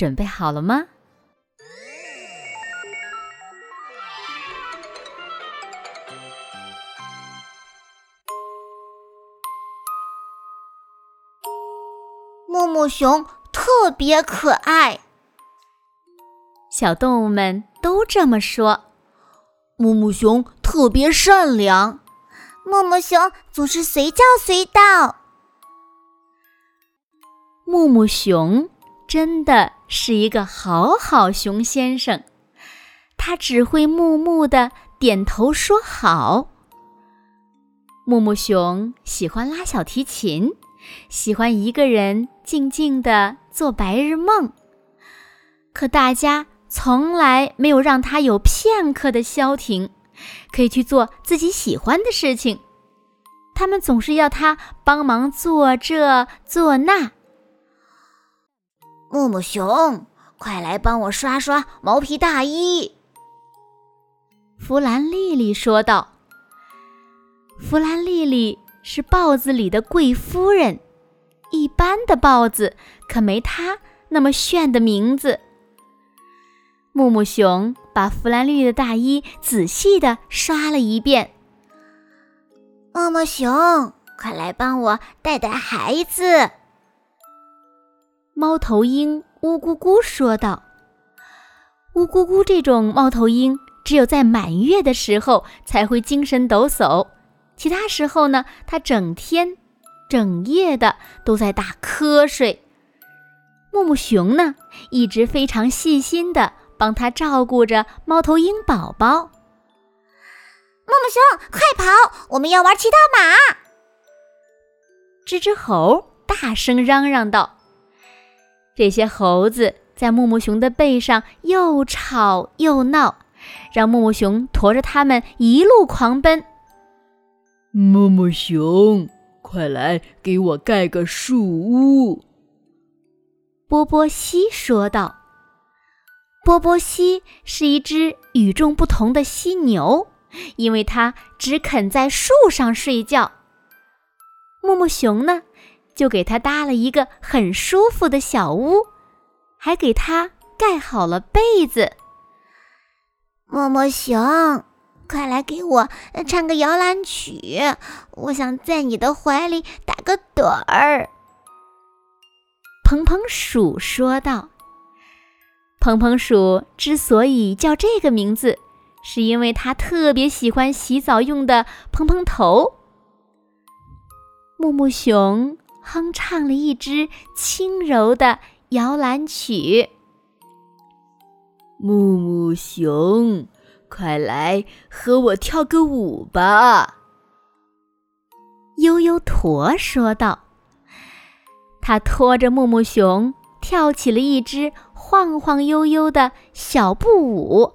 准备好了吗？木木熊特别可爱，小动物们都这么说。木木熊特别善良，木木熊总是随叫随到。木木熊真的是一个好好熊先生，他只会木木的点头说好。木木熊喜欢拉小提琴，喜欢一个人静静的做白日梦，可大家从来没有让他有片刻的消停，可以去做自己喜欢的事情。他们总是要他帮忙做这做那。木木熊，快来帮我刷刷毛皮大衣。”弗兰丽丽说道。弗兰丽丽是豹子里的贵夫人，一般的豹子可没她那么炫的名字。木木熊把弗兰丽丽的大衣仔细的刷了一遍。木木熊，快来帮我带带孩子。猫头鹰乌咕咕说道：“乌咕咕，这种猫头鹰只有在满月的时候才会精神抖擞，其他时候呢，它整天、整夜的都在打瞌睡。木木熊呢，一直非常细心的帮他照顾着猫头鹰宝宝。木木熊，快跑，我们要玩骑大马！”吱吱猴大声嚷嚷道。这些猴子在木木熊的背上又吵又闹，让木木熊驮着它们一路狂奔。木木熊，快来给我盖个树屋！波波西说道。波波西是一只与众不同的犀牛，因为它只肯在树上睡觉。木木熊呢？就给他搭了一个很舒服的小屋，还给他盖好了被子。默默熊，快来给我唱个摇篮曲，我想在你的怀里打个盹儿。蓬蓬鼠说道。蓬蓬鼠之所以叫这个名字，是因为它特别喜欢洗澡用的蓬蓬头。木木熊。哼唱了一支轻柔的摇篮曲。木木熊，快来和我跳个舞吧！悠悠驼说道。他拖着木木熊跳起了一支晃晃悠悠的小步舞，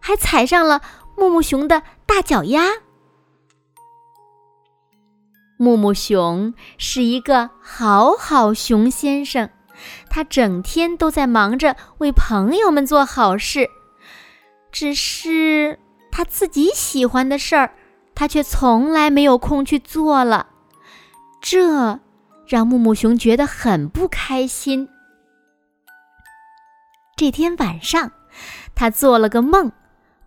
还踩上了木木熊的大脚丫。木木熊是一个好好熊先生，他整天都在忙着为朋友们做好事，只是他自己喜欢的事儿，他却从来没有空去做了，这让木木熊觉得很不开心。这天晚上，他做了个梦，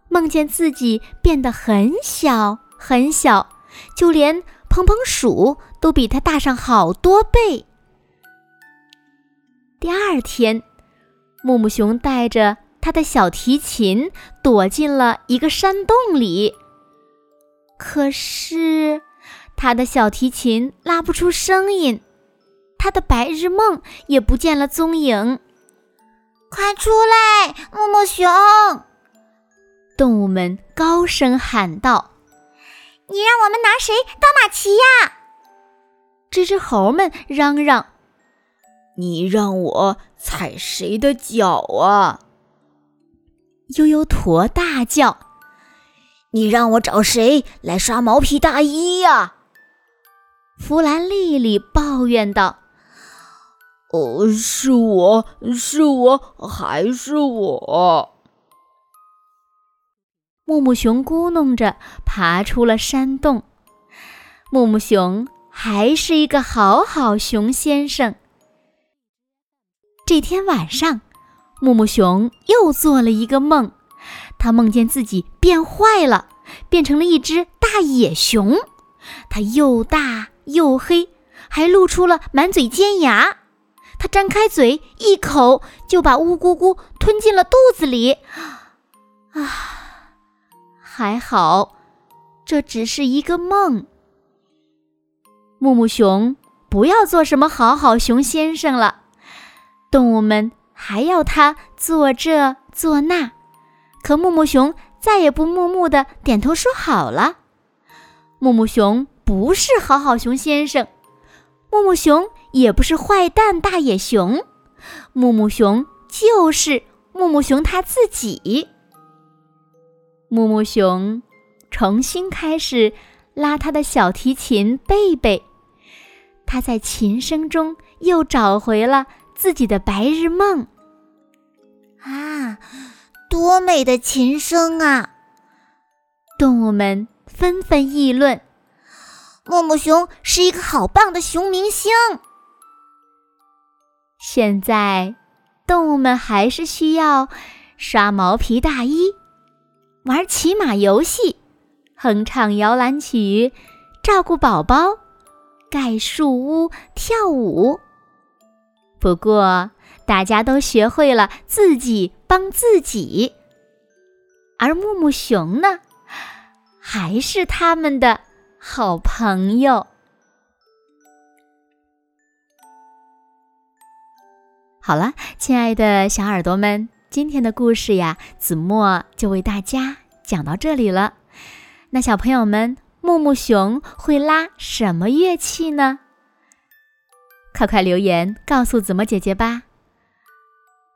梦见自己变得很小很小，就连。蓬蓬鼠都比它大上好多倍。第二天，木木熊带着他的小提琴躲进了一个山洞里。可是，他的小提琴拉不出声音，他的白日梦也不见了踪影。快出来，木木熊！动物们高声喊道。你让我们拿谁当马骑呀？这只猴们嚷嚷：“你让我踩谁的脚啊？悠悠驼大叫：“你让我找谁来刷毛皮大衣呀？”弗兰丽丽抱怨道：“哦，是我是我还是我。”木木熊咕哝着爬出了山洞。木木熊还是一个好好熊先生。这天晚上，木木熊又做了一个梦，他梦见自己变坏了，变成了一只大野熊。它又大又黑，还露出了满嘴尖牙。它张开嘴，一口就把乌咕咕吞进了肚子里。啊，还好，这只是一个梦。木木熊不要做什么好好熊先生了。动物们还要他做这做那，可木木熊再也不木木的点头说好了。木木熊不是好好熊先生，木木熊也不是坏蛋大野熊，木木熊就是木木熊他自己。木木熊重新开始拉他的小提琴贝贝，他在琴声中又找回了。自己的白日梦啊，多美的琴声啊！动物们纷纷议论：“木木熊是一个好棒的熊明星。”现在，动物们还是需要刷毛皮大衣、玩骑马游戏、哼唱摇篮曲、照顾宝宝、盖树屋、跳舞。不过，大家都学会了自己帮自己，而木木熊呢，还是他们的好朋友。好了，亲爱的小耳朵们，今天的故事呀，子墨就为大家讲到这里了。那小朋友们，木木熊会拉什么乐器呢？快快留言告诉子墨姐姐吧。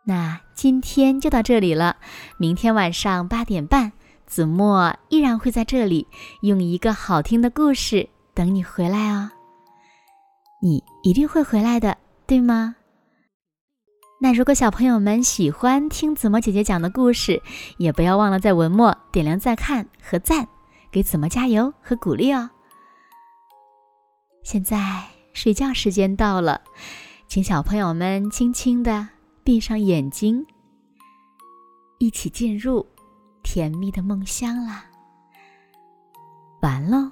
那今天就到这里了，明天晚上八点半，子墨依然会在这里用一个好听的故事等你回来哦。你一定会回来的，对吗？那如果小朋友们喜欢听子墨姐姐讲的故事，也不要忘了在文末点亮再看和赞，给子墨加油和鼓励哦。现在。睡觉时间到了，请小朋友们轻轻的闭上眼睛，一起进入甜蜜的梦乡啦。完喽。